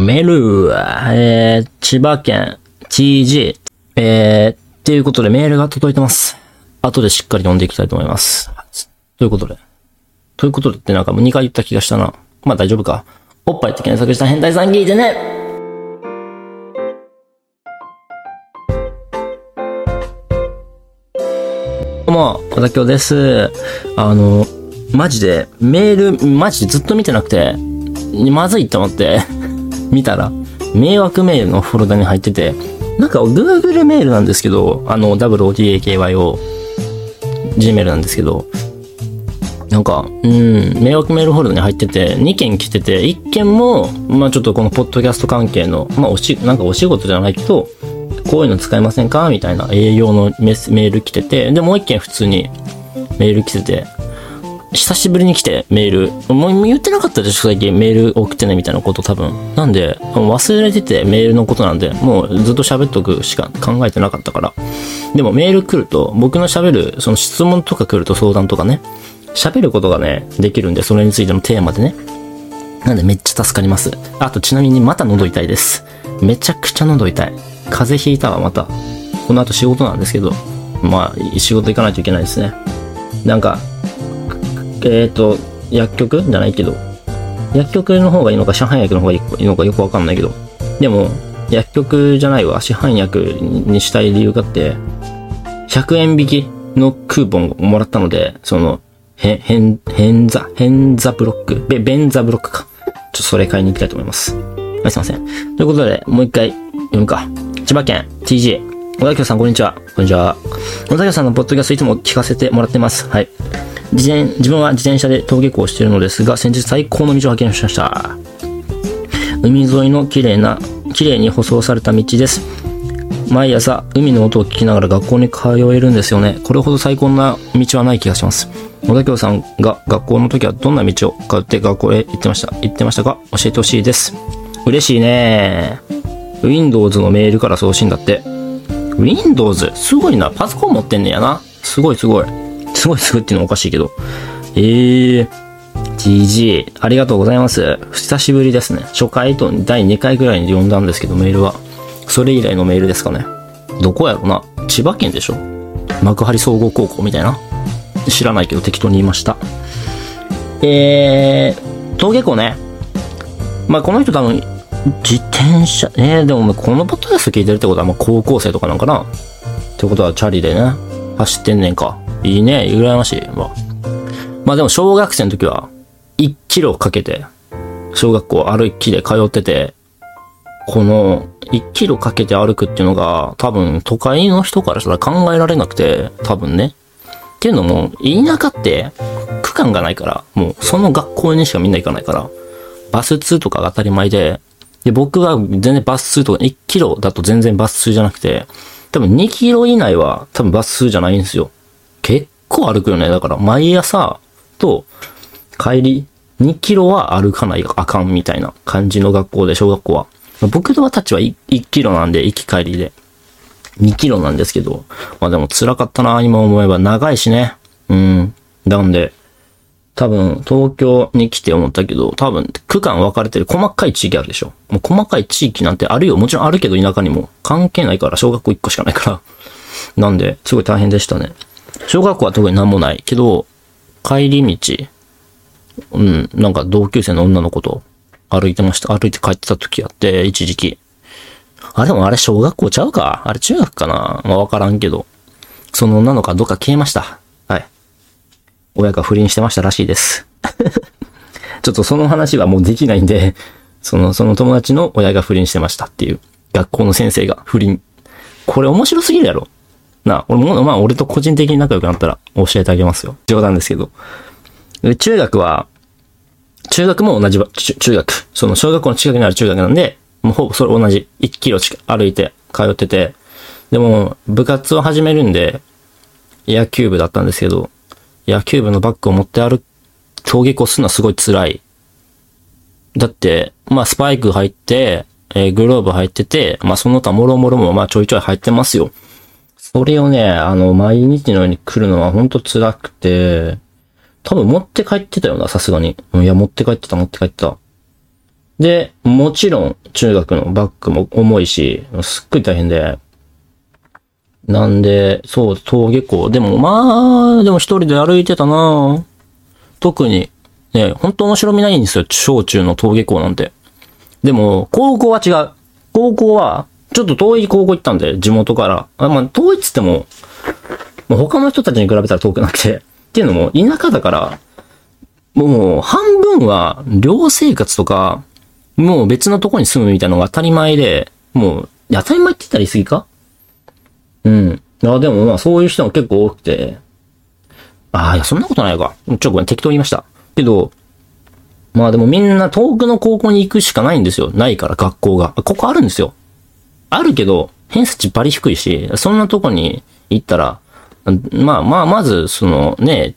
メール、えー、千葉県 TG、えー、っていうことでメールが届いてます。後でしっかり読んでいきたいと思います。ということで。ということでってなんかもう2回言った気がしたな。まあ大丈夫か。おっぱいって検索した変態さん聞いてねどうも、小田京です。あの、マジで、メール、マジでずっと見てなくて、まずいと思って、見たら、迷惑メールのフォルダに入ってて、なんか Google メールなんですけど、あの、WOTAKYO、Gmail なんですけど、なんか、うん、迷惑メールフォルダに入ってて、2件来てて、1件も、まあちょっとこのポッドキャスト関係の、まあおし、なんかお仕事じゃないけど、こういうの使えませんか？みたいな営業のメスメール来てて、で、もう1件普通にメール来てて、久しぶりに来てメール、もう言ってなかったでしょ最近メール送ってねみたいなこと多分。なんで、忘れててメールのことなんで、もうずっと喋っとくしか考えてなかったから。でもメール来ると、僕の喋る、その質問とか来ると相談とかね、喋ることがね、できるんで、それについてのテーマでね。なんでめっちゃ助かります。あとちなみにまた喉痛いです。めちゃくちゃ喉痛い。風邪ひいたわ、また。この後仕事なんですけど、まあ、仕事行かないといけないですね。なんか、えっ、と、薬局？じゃないけど、薬局の方がいいのか、市販薬の方がいいのかよくわかんないけど、でも、薬局じゃないわ、市販薬にしたい理由があって、100円引きのクーポンをもらったので、その、へ、へん、へんざ、へんざブロック、べ、ベンザブロックか。ちょっとそれ買いに行きたいと思います。はい、すいません。ということで、もう一回読むか。千葉県 TG。小田京さん、こんにちは。こんにちは。小田京さんのポッドキャストいつも聞かせてもらってます。はい。自転、自分は自転車で登下校しているのですが、先日最高の道を発見しました。海沿いの綺麗な、綺麗に舗装された道です。毎朝、海の音を聞きながら学校に通えるんですよね。これほど最高な道はない気がします。小田京さんが学校の時はどんな道を通って学校へ行ってました行ってましたか？教えてほしいです。嬉しいね Windows のメールから送信だって。Windows? すごいな。パソコン持ってんねやな。すごいすごい。すごいすごいっていうのはおかしいけど。ええー。GG、ありがとうございます。久しぶりですね。初回と第2回ぐらいに読んだんですけど、メールは。それ以来のメールですかね。どこやろな千葉県でしょ幕張総合高校みたいな。知らないけど適当に言いました。えー、登下校ね。まあ、この人多分、自転車、えー、でもこのポッドキャスト聞いてるってことは、まあ、高校生とかなんかなってことは、チャリでね、走ってんねんか。いいね、羨ましい。まあ、まあでも、小学生の時は、1キロかけて、小学校歩きで通ってて、この、1キロかけて歩くっていうのが、多分、都会の人からしたら考えられなくて、多分ね。っていうのも、田舎って、区間がないから、もう、その学校にしかみんな行かないから、バス通とかが当たり前で、で、僕は全然バス通とか1キロだと全然バス通じゃなくて、多分2キロ以内は多分バス通じゃないんですよ。結構歩くよね。だから毎朝と帰り2キロは歩かないあかんみたいな感じの学校で、小学校は。僕とはたちは 1, 1キロなんで、行き帰りで。2キロなんですけど。まあでも辛かったな、今思えば。長いしね。うん。なんで、多分、東京に来て思ったけど、多分、区間分かれてる細かい地域あるでしょ。もう細かい地域なんてあるよ。もちろんあるけど田舎にも。関係ないから、小学校1個しかないから。なんで、すごい大変でしたね。小学校は特に何もないけど、帰り道、うん、なんか同級生の女の子と歩いてました。歩いて帰ってた時あって、一時期。あ、でもあれ小学校ちゃうか？あれ中学かな？まあわからんけど。その女の子はどっか消えました。はい。親が不倫してましたらしいです。ちょっとその話はもうできないんで、その、その友達の親が不倫してましたっていう。学校の先生が不倫。これ面白すぎるやろ。な、俺も、まあ俺と個人的に仲良くなったら教えてあげますよ。冗談ですけど。中学は、中学も同じ、中学。その小学校の近くにある中学なんで、もうほぼそれ同じ。1キロ近く歩いて通ってて。でも、部活を始めるんで、野球部だったんですけど、野球部のバッグを持って歩く、登下校するのはすごい辛い。だって、まあスパイク入って、えーグローブ入ってて、まあその他もろもろもまあちょいちょい入ってますよ。それをね、あの、毎日のように来るのはほんと辛くて、多分持って帰ってたよな、さすがに。いや、持って帰ってた、持って帰ってた。で、もちろん中学のバッグも重いし、すっごい大変で。なんで、そう、登下校。でもまあ、でも一人で歩いてたな特に、ね、本当面白みないんですよ。小中の登下校なんて。でも、高校は違う。高校は、ちょっと遠い高校行ったんで、地元から。あまあ、遠いっつっても、もう他の人たちに比べたら遠くなくて。っていうのも、田舎だから、もう半分は寮生活とか、もう別のとこに住むみたいなのが当たり前で、もう、当たり前って言ったら言い過ぎか？うん。あ、でもまあそういう人も結構多くて、ああ、いや、そんなことないか。ちょっとごめん、適当言いました。けど、まあでもみんな遠くの高校に行くしかないんですよ。ないから、学校が。ここあるんですよ。あるけど、偏差値バリ低いし、そんなとこに行ったら、まあまあ、まず、そのね、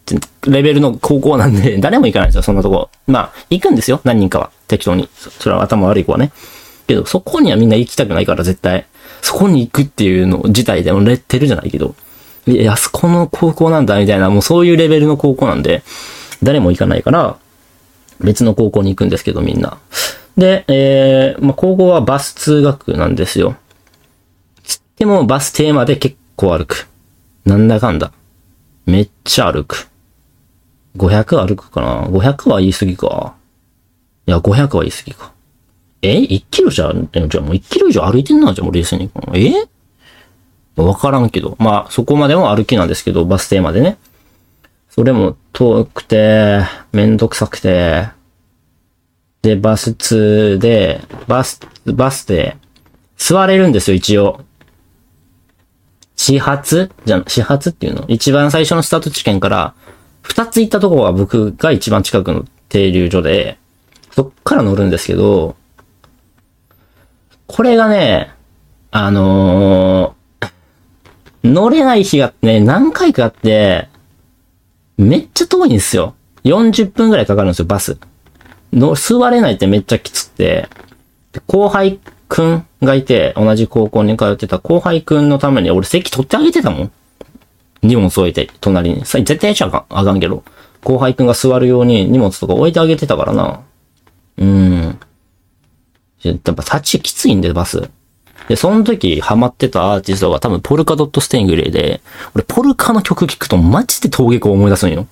レベルの高校なんで、誰も行かないんですよ、そんなとこ。まあ、行くんですよ、何人かは。適当に。それは頭悪い子はね。けど、そこにはみんな行きたくないから、絶対。そこに行くっていうの自体でもレッテルじゃないけど。いや、あそこの高校なんだ、みたいな、もうそういうレベルの高校なんで、誰も行かないから、別の高校に行くんですけど、みんな。で、えー、まあ、高校はバス通学なんですよ。つってもバス停まで結構歩く。なんだかんだ。めっちゃ歩く。500歩くかな ?500 は言い過ぎか。いや、500は言い過ぎか。え ?1 キロじゃ、じゃあもう1キロ以上歩いてんな、じゃあもう冷静に。え？わからんけど。まあ、そこまでも歩きなんですけど、バス停までね。それも遠くて、めんどくさくて、で、バス2で、バス、バスで、座れるんですよ、一応。始発？じゃ、始発っていうの？一番最初のスタート地点から、二つ行ったところは僕が一番近くの停留所で、そっから乗るんですけど、これがね、あのー、乗れない日がね、何回かあって、めっちゃ遠いんですよ。40分くらいかかるんですよ、バス。の、座れないってめっちゃきつくて、後輩くんがいて、同じ高校に通ってた後輩くんのために俺席取ってあげてたもん。荷物置いて、隣に。さ、絶対しゃあかんあかんけど、後輩くんが座るように荷物とか置いてあげてたからな。うん。やっぱ立ちきついんで、バス。で、その時ハマってたアーティストが多分ポルカドットステイングレイで、俺ポルカの曲聴くとマジで登下校思い出すんよ。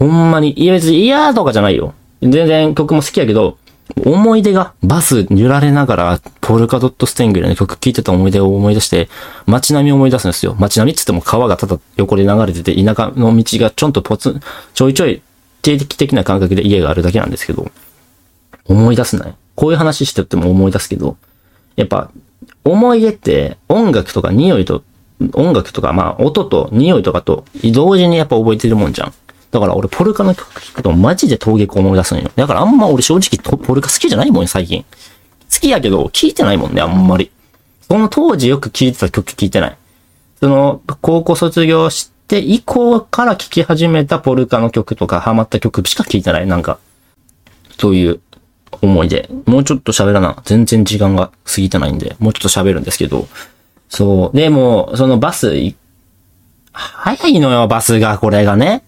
ほんまに、いや別に嫌とかじゃないよ。全然曲も好きやけど、思い出が、バス揺られながら、ポルカドットステングレイの曲聴いてた思い出を思い出して、街並みを思い出すんですよ。街並みっつっても川がただ横で流れてて、田舎の道がちょんとポツン、ちょいちょい定期的な感覚で家があるだけなんですけど、思い出すない。こういう話してても思い出すけど、やっぱ、思い出って音楽とか匂いと、音楽とか、まあ、音と匂いとかと同時にやっぱ覚えてるもんじゃん。だから俺ポルカの曲聴くとマジで陶芸思い出すんよ。だからあんま俺正直ポルカ好きじゃないもん最近。好きやけど聴いてないもんね、あんまり。その当時よく聴いてた曲聴いてない。その、高校卒業して以降から聴き始めたポルカの曲とかハマった曲しか聴いてない。なんか、そういう思い出。もうちょっと喋らな。全然時間が過ぎてないんで、もうちょっと喋るんですけど。そう。でも、そのバス、早いのよ、バスが、これがね。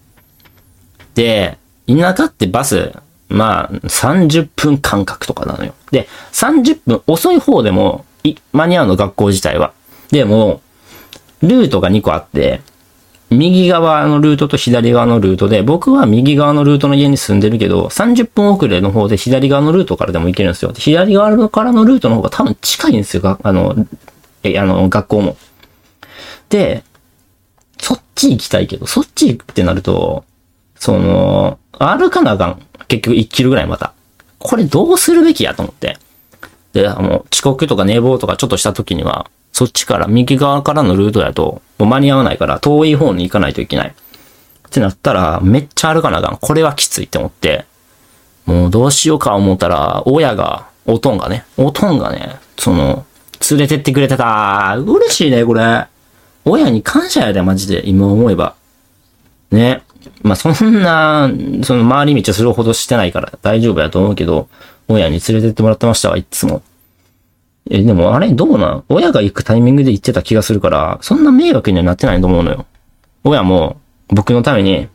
で、田舎ってバス、まあ、30分間隔とかなのよ。で、30分遅い方でも、間に合うの、学校自体は。でも、ルートが2個あって、右側のルートと左側のルートで、僕は右側のルートの家に住んでるけど、30分遅れの方で左側のルートからでも行けるんですよ。左側からのルートの方が多分近いんですよ、あの、え、あの、学校も。で、そっち行きたいけど、そっち行くってなると、その、歩かなあかん。結局1キロぐらいまた。これどうするべきやと思って。で、もう遅刻とか寝坊とかちょっとした時には、そっちから右側からのルートだと、もう間に合わないから遠い方に行かないといけない。ってなったら、めっちゃ歩かなあかん。これはきついって思って、もうどうしようか思ったら、親が、おとんがね、おとんがね、その、連れてってくれてた。嬉しいね、これ。親に感謝やで、マジで、今思えば。ね。まあ、そんな、その回り道するほどしてないから大丈夫やと思うけど、親に連れてってもらってましたわ、いつも。え、でもあれどうなん？親が行くタイミングで行ってた気がするから、そんな迷惑にはなってないと思うのよ。親も僕のために、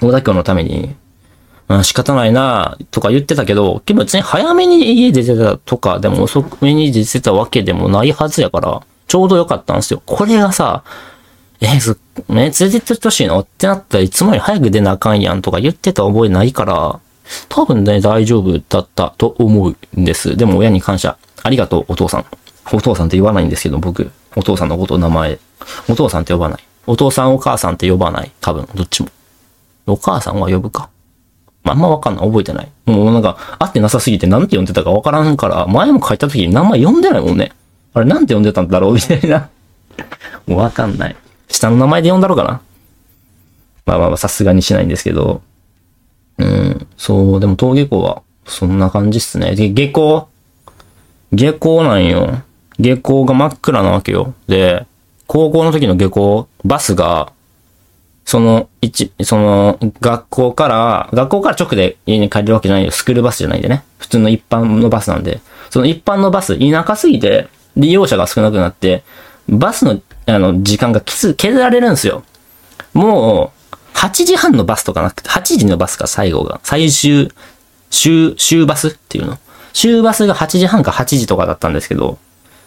小田京のために、うん、仕方ないなとか言ってたけど、結構別に早めに家出てたとかでも遅めに出てたわけでもないはずやから、ちょうどよかったんですよ。これがさ、え、す、ね、連れてってほしいの？ってなったらいつもより早く出なあかんやんとか言ってた覚えないから、多分ね、大丈夫だったと思うんです。でも親に感謝。ありがとう、お父さん。お父さんって言わないんですけど、僕。お父さんのこと名前。お父さんって呼ばない。お父さん、お母さんって呼ばない。多分、どっちも。お母さんは呼ぶか。あ、んまわかんない。覚えてない。もうなんか、会ってなさすぎてなんて呼んでたかわからんから、前も書いた時に名前呼んでないもんね。あれなんて呼んでたんだろう？みたいな。もうわかんない。下の名前で呼んだろうかな。まあまあまあ、さすがにしないんですけど。うん。そう、でも登下校は、そんな感じっすね。で、下校？下校なんよ。下校が真っ暗なわけよ。で、高校の時の下校、バスが、その、一、その、学校から、学校から直で家に帰るわけじゃないよ。スクールバスじゃないんでね。普通の一般のバスなんで。その一般のバス、田舎すぎて、利用者が少なくなって、バスの、あの、時間がきつ、削られるんですよ。もう、8時半のバスとかなくて、8時のバスか、最後が。最終、終、終バスっていうの？終バスが8時半か8時とかだったんですけど、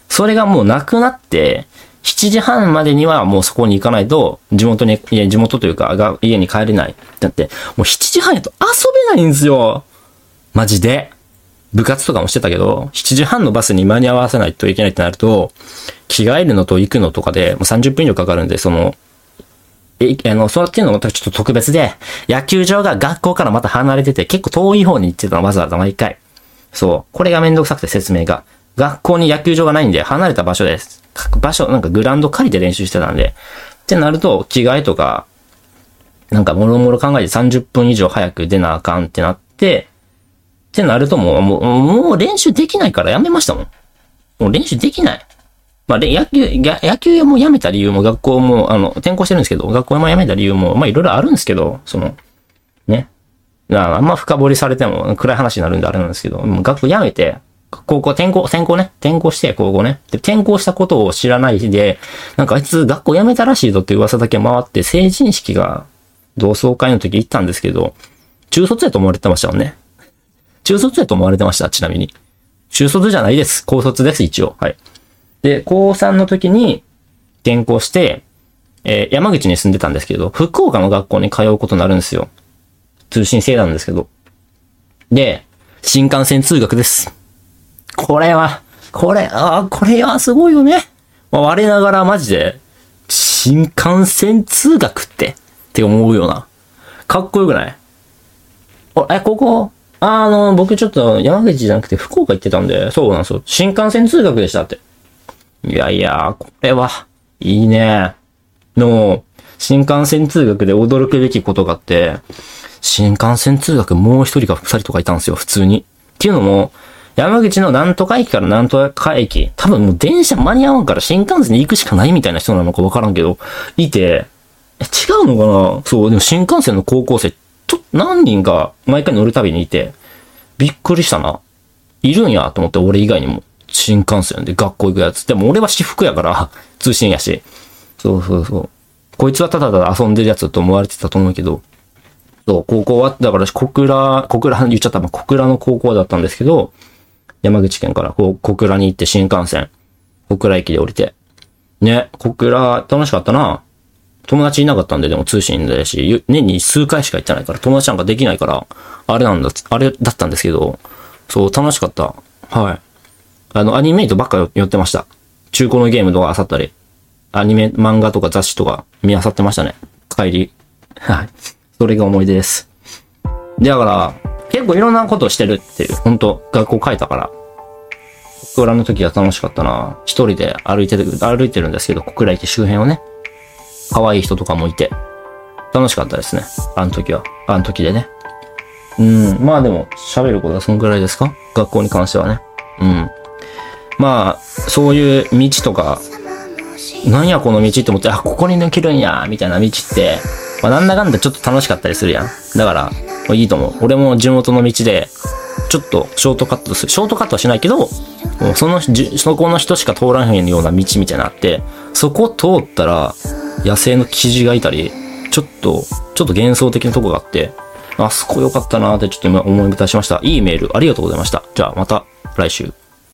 それがもうなくなって、7時半までにはもうそこに行かないと、地元に、いや、地元というか、家に帰れない。だって、もう7時半やと遊べないんですよ。マジで。部活とかもしてたけど、7時半のバスに間に合わせないといけないってなると、着替えるのと行くのとかで、もう30分以上かかるんで、その、え、あの、そうっていうのもちょっと特別で、野球場が学校からまた離れてて、結構遠い方に行ってたの、わざわざ毎回。そう。これがめんどくさくて説明が。学校に野球場がないんで、離れた場所です。場所、なんかグラウンド借りて練習してたんで。ってなると、着替えとか、なんかもろもろ考えて30分以上早く出なあかんってなって、ってなるともう、もう、もう練習できないからやめましたもん。もう練習できない。まあ、で野球、野球も辞めた理由も学校も、あの、転校してるんですけど、学校も辞めた理由も、まあいろいろあるんですけど、その、ね。あんま深掘りされても暗い話になるんであれなんですけど、もう学校辞めて、高校、転校、転校ね。転校して、高校ね。で、転校したことを知らないで、なんかあいつ学校辞めたらしいぞって噂だけ回って、成人式が同窓会の時行ったんですけど、中卒やと思われてましたもんね。中卒やと思われてました、ちなみに。中卒じゃないです。高卒です、一応。はい。で、高3の時に転校して、えー山口に住んでたんですけど、福岡の学校に通うことになるんですよ。通信制なんですけど。で、新幹線通学です。これは、これ、ああ、これはすごいよね。まあ我ながらマジで、新幹線通学って、って思うような。かっこよくない？おえ、ここ、あの、僕ちょっと山口じゃなくて福岡行ってたんで、そうなんですよ。新幹線通学でしたって。いやいや、これは、いいね。の、新幹線通学で驚くべきことがあって、新幹線通学もう一人か二人とかいたんですよ、普通に。っていうのも、山口のなんとか駅からなんとか駅、多分もう電車間に合わんから新幹線に行くしかないみたいな人なのかわからんけど、いて、え違うのかな？そう、でも新幹線の高校生、何人か毎回乗るたびにいて、びっくりしたな。いるんやと思って、俺以外にも。新幹線で学校行くやつ。でも俺は私服やから、通信やし。そうそうそう。こいつはただただ遊んでるやつと思われてたと思うけど、そう、高校は、だから小倉、小倉言っちゃった、まあ、小倉の高校だったんですけど、山口県からこう小倉に行って新幹線、小倉駅で降りて。ね、小倉、楽しかったな。友達いなかったんで、でも通信だし、年に数回しか行ってないから、友達なんかできないから、あれなんだ、あれだったんですけど、そう、楽しかった。はい。あの、アニメイトばっか寄ってました。中古のゲームとか漁ったり、アニメ、漫画とか雑誌とか見漁ってましたね。帰り。はい。それが思い出です。だから、結構いろんなことしてるっていう、本当学校帰ったから。小倉の時は楽しかったな。一人で歩いてる、歩いてるんですけど、小倉駅周辺をね。可愛い人とかもいて。楽しかったですね。あの時は。あの時でね。うん。まあでも、喋ることはそのくらいですか？学校に関してはね。うん。まあ、そういう道とか、なんやこの道って思って、あ、ここに抜けるんや、みたいな道って、まあなんだかんだちょっと楽しかったりするやん。だから、まあいいと思う。俺も地元の道で、ちょっとショートカットする。ショートカットはしないけど、その、そこの人しか通らへんような道みたいなのあって、そこ通ったら、野生のキジがいたり、ちょっと、ちょっと幻想的なとこがあって、あそこ良かったなってちょっと今思い出しました。いいメールありがとうございました。じゃあまた来週。